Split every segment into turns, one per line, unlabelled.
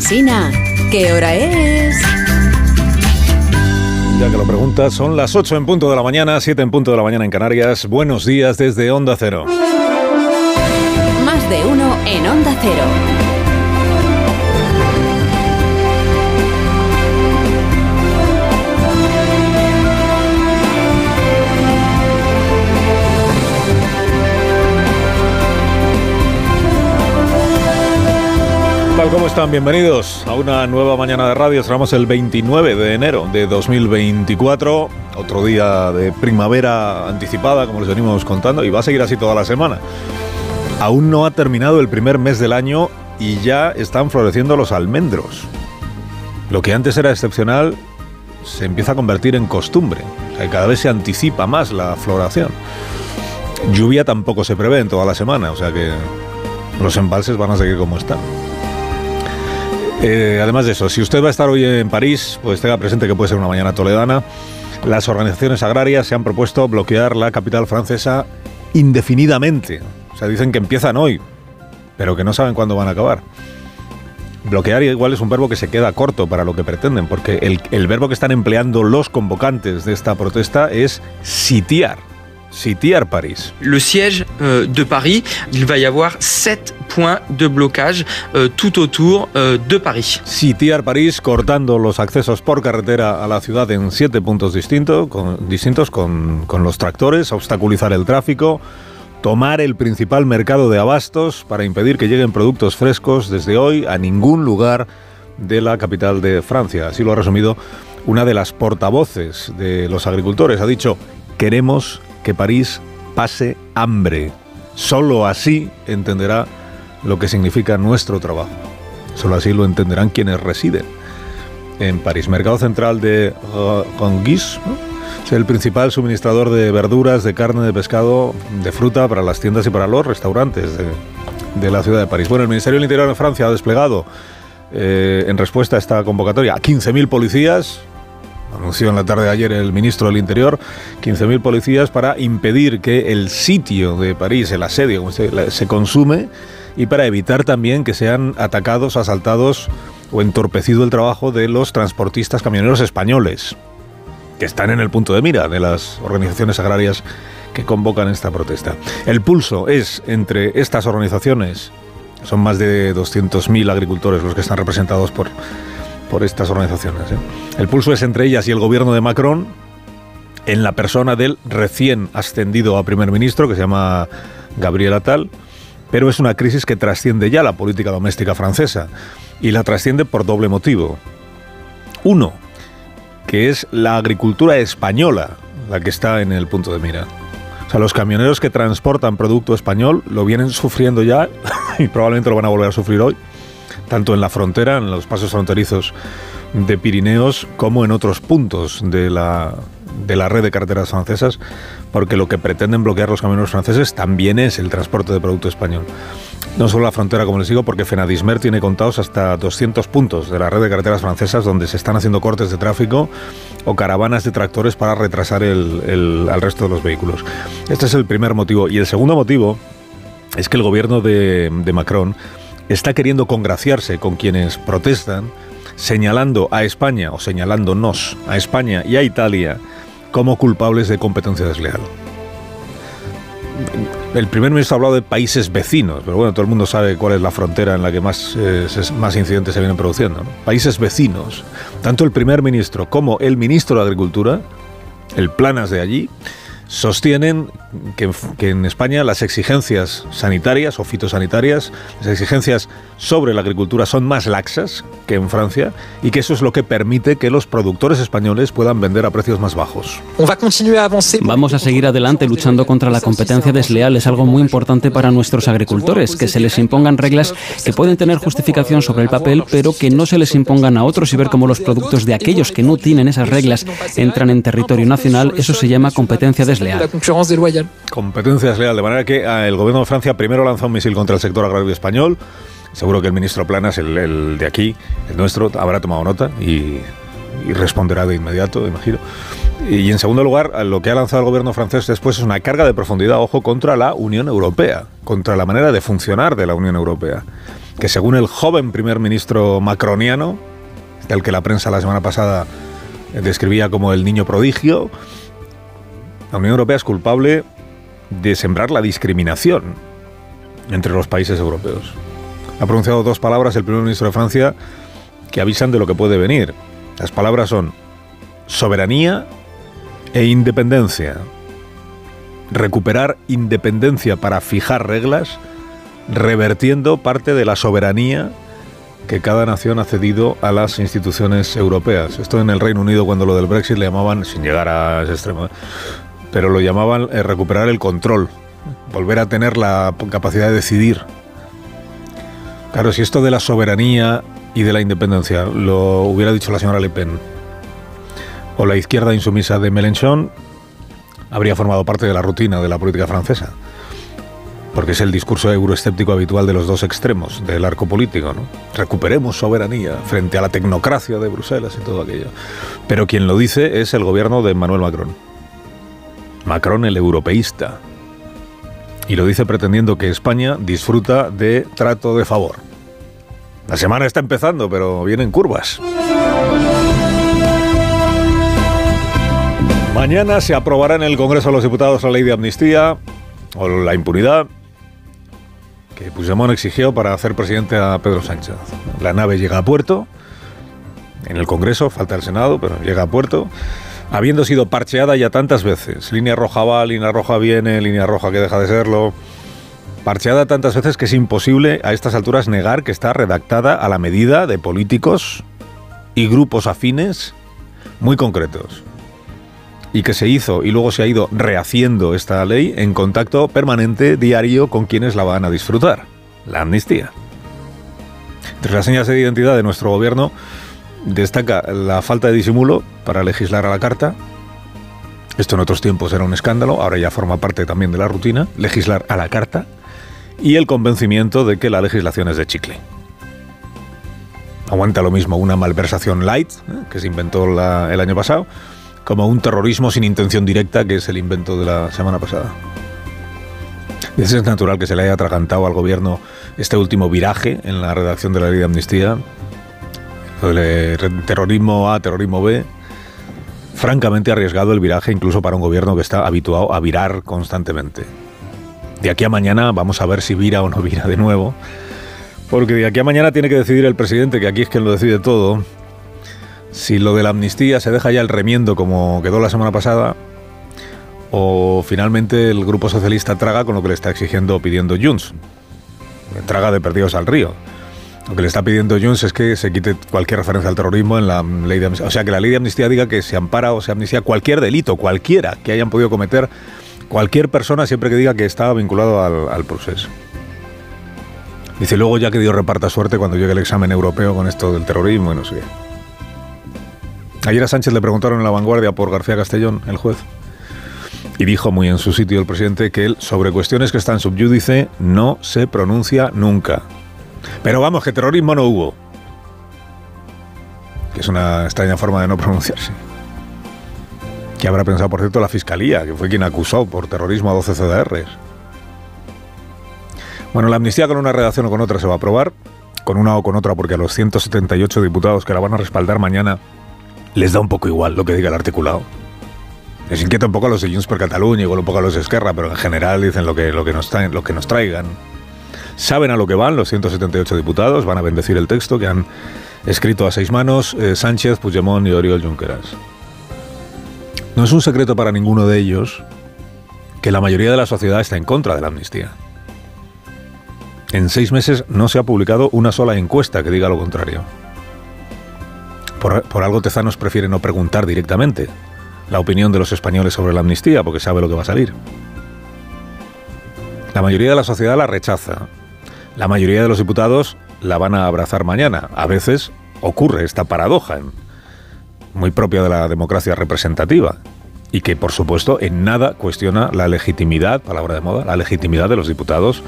Alsina, ¿qué hora es?
Ya que lo preguntas, son las 8 en punto de la mañana, 7 en punto de la mañana en Canarias. Buenos días desde Onda Cero.
Más de uno en Onda Cero.
Tal? ¿Cómo están? Bienvenidos a una nueva mañana de radio. Estamos el 29 de enero de 2024, otro día de primavera anticipada, como les venimos contando, y va a seguir así toda la semana. Aún no ha terminado el primer mes del año y ya están floreciendo los almendros. Lo que antes era excepcional se empieza a convertir en costumbre. O cada vez se anticipa más la floración. Lluvia tampoco se prevé en toda la semana, o sea que los embalses van a seguir como están. Eh, además de eso, si usted va a estar hoy en París, pues tenga presente que puede ser una mañana toledana. Las organizaciones agrarias se han propuesto bloquear la capital francesa indefinidamente. O sea, dicen que empiezan hoy, pero que no saben cuándo van a acabar. Bloquear igual es un verbo que se queda corto para lo que pretenden, porque el, el verbo que están empleando los convocantes de esta protesta es sitiar sitiar París.
Le siège euh, de Paris, il va y avoir sept points de blocage euh, tout autour euh, de Paris.
Sitiar París cortando los accesos por carretera a la ciudad en siete puntos distintos, con, distintos con, con los tractores, obstaculizar el tráfico, tomar el principal mercado de abastos para impedir que lleguen productos frescos desde hoy a ningún lugar de la capital de Francia. Así lo ha resumido una de las portavoces de los agricultores. Ha dicho, queremos que París pase hambre. Solo así entenderá lo que significa nuestro trabajo. Solo así lo entenderán quienes residen en París. Mercado Central de Gonguis, es el principal suministrador de verduras, de carne, de pescado, de fruta para las tiendas y para los restaurantes de, de la ciudad de París. Bueno, el Ministerio del Interior de Francia ha desplegado eh, en respuesta a esta convocatoria a 15.000 policías, anunció en la tarde de ayer el ministro del Interior, 15.000 policías para impedir que el sitio de París, el asedio, se, se consume y para evitar también que sean atacados, asaltados o entorpecido el trabajo de los transportistas camioneros españoles, que están en el punto de mira de las organizaciones agrarias que convocan esta protesta. El pulso es entre estas organizaciones, son más de 200.000 agricultores los que están representados por por estas organizaciones. ¿eh? El pulso es entre ellas y el gobierno de Macron en la persona del recién ascendido a primer ministro, que se llama Gabriel Attal, pero es una crisis que trasciende ya la política doméstica francesa y la trasciende por doble motivo. Uno, que es la agricultura española la que está en el punto de mira. O sea, los camioneros que transportan producto español lo vienen sufriendo ya y probablemente lo van a volver a sufrir hoy tanto en la frontera, en los pasos fronterizos de Pirineos, como en otros puntos de la, de la red de carreteras francesas, porque lo que pretenden bloquear los caminos franceses también es el transporte de producto español. No solo la frontera, como les digo, porque Fenadismer tiene contados hasta 200 puntos de la red de carreteras francesas donde se están haciendo cortes de tráfico o caravanas de tractores para retrasar el, el, al resto de los vehículos. Este es el primer motivo. Y el segundo motivo es que el gobierno de, de Macron está queriendo congraciarse con quienes protestan, señalando a España o señalándonos a España y a Italia como culpables de competencia desleal. El primer ministro ha hablado de países vecinos, pero bueno, todo el mundo sabe cuál es la frontera en la que más, eh, más incidentes se vienen produciendo. Países vecinos. Tanto el primer ministro como el ministro de Agricultura, el planas de allí, sostienen que, que, en España las exigencias sanitarias o fitosanitarias, las exigencias sobre la agricultura son más laxas que en Francia y que eso es lo que permite que los productores españoles puedan vender a precios más bajos.
Vamos a seguir adelante luchando contra la competencia desleal. Es algo muy importante para nuestros agricultores, que se les impongan reglas que pueden tener justificación sobre el papel, pero que no se les impongan a otros y ver cómo los productos de aquellos que no tienen esas reglas entran en territorio nacional. Eso se llama competencia desleal.
Competencia desleal, de manera que el gobierno de Francia primero lanza un misil contra el sector agrario español. Seguro que el ministro Planas, el, el de aquí, el nuestro, habrá tomado nota y, y, responderá de inmediato, imagino. Y en segundo lugar, lo que ha lanzado el gobierno francés después es una carga de profundidad, ojo, contra la Unión Europea, contra la manera de funcionar de la Unión Europea. que según el joven primer ministro macroniano, del que la prensa la semana pasada describía como el niño prodigio, la Unión Europea es culpable de sembrar la discriminación entre los países europeos. Ha pronunciado dos palabras el primer ministro de Francia que avisan de lo que puede venir. Las palabras son soberanía e independencia. Recuperar independencia para fijar reglas, revertiendo parte de la soberanía que cada nación ha cedido a las instituciones europeas. Esto en el Reino Unido cuando lo del Brexit le llamaban, sin llegar a ese extremo, pero lo llamaban eh, recuperar el control, volver a tener la capacidad de decidir. Claro, si esto de la soberanía y de la independencia lo hubiera dicho la señora Le Pen o la izquierda insumisa de Mélenchon, habría formado parte de la rutina de la política francesa. Porque es el discurso euroescéptico habitual de los dos extremos del arco político. ¿no? Recuperemos soberanía frente a la tecnocracia de Bruselas y todo aquello. Pero quien lo dice es el gobierno de Emmanuel Macron. Macron el europeísta. Y lo dice pretendiendo que España disfruta de trato de favor. La semana está empezando, pero vienen curvas. Mañana se aprobará en el Congreso de los Diputados la ley de amnistía o la impunidad que Puigdemont exigió para hacer presidente a Pedro Sánchez. La nave llega a puerto, en el Congreso, falta el Senado, pero llega a puerto habiendo sido parcheada ya tantas veces. Línea roja va, línea roja viene, línea roja que deja de serlo. Parcheada tantas veces que es imposible a estas alturas negar que está redactada a la medida de políticos y grupos afines muy concretos. Y que se hizo y luego se ha ido rehaciendo esta ley en contacto permanente, diario, con quienes la van a disfrutar. La amnistía. Entre las señas de identidad de nuestro gobierno Destaca la falta de disimulo para legislar a la carta. Esto en otros tiempos era un escándalo, ahora ya forma parte también de la rutina, legislar a la carta. Y el convencimiento de que la legislación es de chicle. Aguanta lo mismo una malversación light, ¿eh? que se inventó el año pasado, como un terrorismo sin intención directa, que es el invento de la semana pasada. Es natural que se le haya atragantado al gobierno este último viraje en la redacción de la ley de amnistía, terrorismo A, terrorismo B, francamente arriesgado el viraje incluso para un gobierno que está habituado a virar constantemente. De aquí a mañana vamos a ver si vira o no vira de nuevo, porque de aquí a mañana tiene que decidir el presidente, que aquí es quien lo decide todo, si lo de la amnistía se deja ya el remiendo como quedó la semana pasada, o finalmente el Grupo Socialista traga con lo que le está exigiendo o pidiendo Junts. Traga de perdidos al río. Lo que le está pidiendo Junts es que se quite cualquier referencia al terrorismo en la ley de amnistía. O sea, que la ley de amnistía diga que se ampara o se amnistía cualquier delito, cualquiera que hayan podido cometer cualquier persona siempre que diga que estaba vinculado al, proceso. Dice luego ya que Dios reparta suerte cuando llegue el examen europeo con esto del terrorismo y no sé qué. Ayer a Sánchez le preguntaron en la vanguardia por García Castellón, el juez, y dijo muy en su sitio el presidente que él sobre cuestiones que están subyúdice no se pronuncia nunca. Pero vamos, que terrorismo no hubo. Que es una extraña forma de no pronunciarse. Que habrá pensado, por cierto, la Fiscalía, que fue quien acusó por terrorismo a 12 CDRs. Bueno, la amnistía con una redacción o con otra se va a aprobar, con una o con otra, porque a los 178 diputados que la van a respaldar mañana les da un poco igual lo que diga el articulado. Les inquieta un poco a los de Junts per Cataluña, igual un poco a los de Esquerra, pero en general dicen lo que, lo que, nos, traen, lo que nos traigan saben a lo que van los 178 diputados, van a bendecir el texto que han escrito a seis manos eh, Sánchez, Puigdemont y Oriol Junqueras. No es un secreto para ninguno de ellos que la mayoría de la sociedad está en contra de la amnistía. En seis meses no se ha publicado una sola encuesta que diga lo contrario. Por, por, algo Tezanos prefiere no preguntar directamente la opinión de los españoles sobre la amnistía, porque sabe lo que va a salir. La mayoría de la sociedad la rechaza, la mayoría de los diputados la van a abrazar mañana. A veces ocurre esta paradoja, muy propia de la democracia representativa, y que por supuesto en nada cuestiona la legitimidad, palabra de moda, la legitimidad de los diputados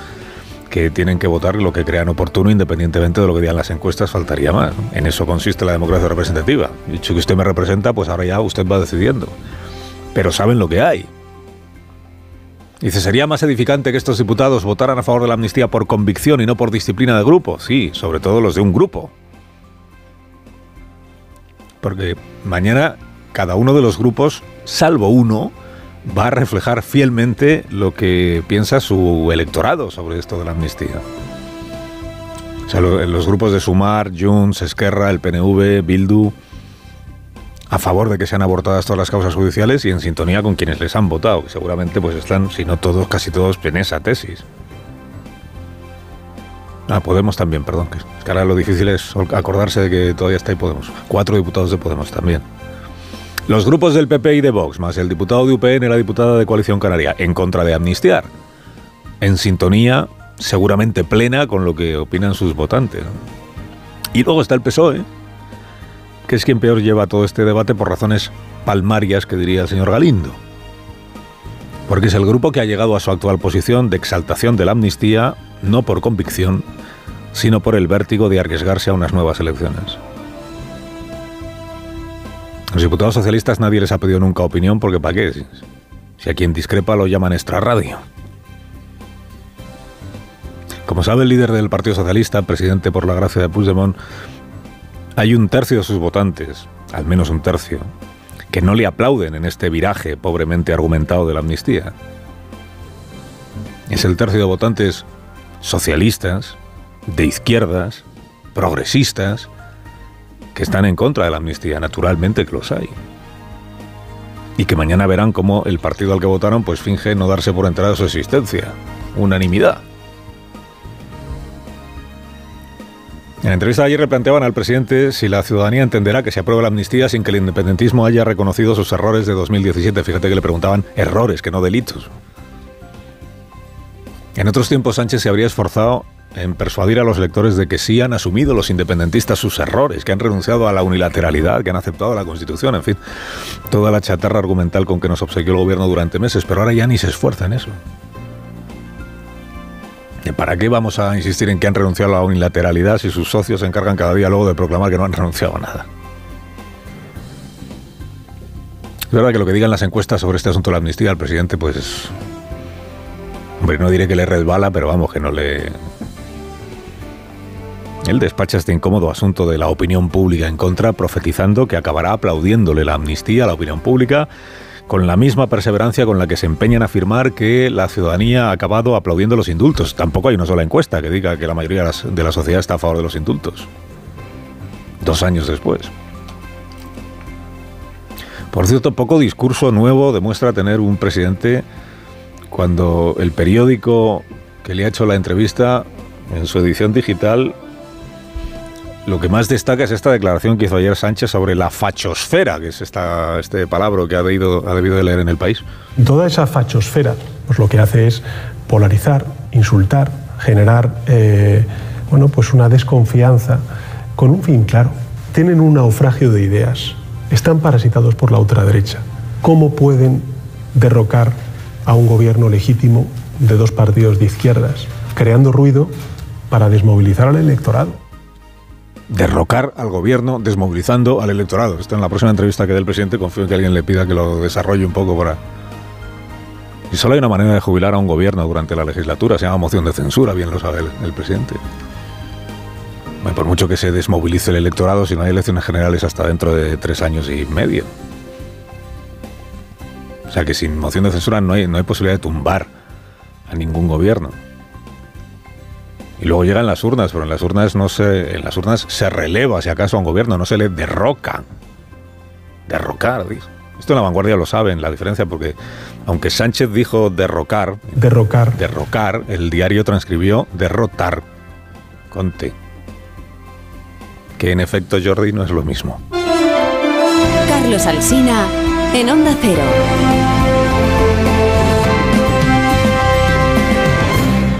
que tienen que votar lo que crean oportuno independientemente de lo que digan las encuestas, faltaría más. En eso consiste la democracia representativa. Dicho que usted me representa, pues ahora ya usted va decidiendo. Pero saben lo que hay. Dice, ¿sería más edificante que estos diputados votaran a favor de la amnistía por convicción y no por disciplina de grupo? Sí, sobre todo los de un grupo. Porque mañana cada uno de los grupos, salvo uno, va a reflejar fielmente lo que piensa su electorado sobre esto de la amnistía. O sea, los grupos de Sumar, Junts, Esquerra, el PNV, Bildu, a favor de que sean abortadas todas las causas judiciales y en sintonía con quienes les han votado, seguramente pues están, si no todos, casi todos en esa tesis. Ah, Podemos también, perdón. Que, que ahora lo difícil es acordarse de que todavía está ahí Podemos. Cuatro diputados de Podemos también. Los grupos del PP y de Vox, más el diputado de UPN y la diputada de Coalición Canaria, en contra de amnistiar. En sintonía, seguramente plena, con lo que opinan sus votantes. Y luego está el PSOE, que es quien peor lleva todo este debate por razones palmarias, que diría el señor Galindo. Porque es el grupo que ha llegado a su actual posición de exaltación de la amnistía, no por convicción, sino por el vértigo de arriesgarse a unas nuevas elecciones. Los diputados socialistas nadie les ha pedido nunca opinión porque ¿para qué? Si a quien discrepa lo llaman extrarradio. Como sabe el líder del Partido Socialista, presidente por la gracia de Puigdemont, hay un tercio de sus votantes, al menos un tercio, que no le aplauden en este viraje pobremente argumentado de la amnistía. Es el tercio de votantes socialistas, de izquierdas, progresistas, que están en contra de la amnistía, naturalmente que los hay. Y que mañana verán cómo el partido al que votaron pues finge no darse por enterada su existencia. Unanimidad. En la entrevista de ayer replanteaban al presidente si la ciudadanía entenderá que se apruebe la amnistía sin que el independentismo haya reconocido sus errores de 2017. Fíjate que le preguntaban errores, que no delitos. En otros tiempos Sánchez se habría esforzado en persuadir a los lectores de que sí han asumido los independentistas sus errores, que han renunciado a la unilateralidad, que han aceptado la Constitución, en fin, toda la chatarra argumental con que nos obsequió el gobierno durante meses, pero ahora ya ni se esfuerza en eso. ¿Para qué vamos a insistir en que han renunciado a la unilateralidad si sus socios se encargan cada día luego de proclamar que no han renunciado a nada? Es verdad que lo que digan las encuestas sobre este asunto de la amnistía al presidente, pues... Hombre, no diré que le resbala, pero vamos, que no le... Él despacha este incómodo asunto de la opinión pública en contra, profetizando que acabará aplaudiéndole la amnistía a la opinión pública con la misma perseverancia con la que se empeñan a afirmar que la ciudadanía ha acabado aplaudiendo los indultos. Tampoco hay una sola encuesta que diga que la mayoría de la sociedad está a favor de los indultos. Dos años después. Por cierto, poco discurso nuevo demuestra tener un presidente cuando el periódico que le ha hecho la entrevista en su edición digital lo que más destaca es esta declaración que hizo ayer Sánchez sobre la fachosfera, que es esta, este palabra que ha debido, ha debido de leer en el país.
Toda esa fachosfera pues lo que hace es polarizar, insultar, generar eh, bueno, pues una desconfianza con un fin claro. Tienen un naufragio de ideas, están parasitados por la ultraderecha. ¿Cómo pueden derrocar a un gobierno legítimo de dos partidos de izquierdas, creando ruido para desmovilizar al electorado?
Derrocar al gobierno desmovilizando al electorado. Esto en la próxima entrevista que dé el presidente confío en que alguien le pida que lo desarrolle un poco para... Y solo hay una manera de jubilar a un gobierno durante la legislatura, se llama moción de censura, bien lo sabe el, presidente. por mucho que se desmovilice el electorado, si no hay elecciones generales hasta dentro de tres años y medio. O sea que sin moción de censura no hay, no hay posibilidad de tumbar a ningún gobierno. Y luego llegan las urnas, pero en las urnas no se, en las urnas se releva, si acaso, a un gobierno, no se le derroca. Derrocar, dijo. Esto en la vanguardia lo saben, la diferencia, porque aunque Sánchez dijo derrocar,
derrocar,
derrocar, el diario transcribió derrotar. Conte. Que en efecto, Jordi, no es lo mismo.
Carlos Alsina, en Onda Cero.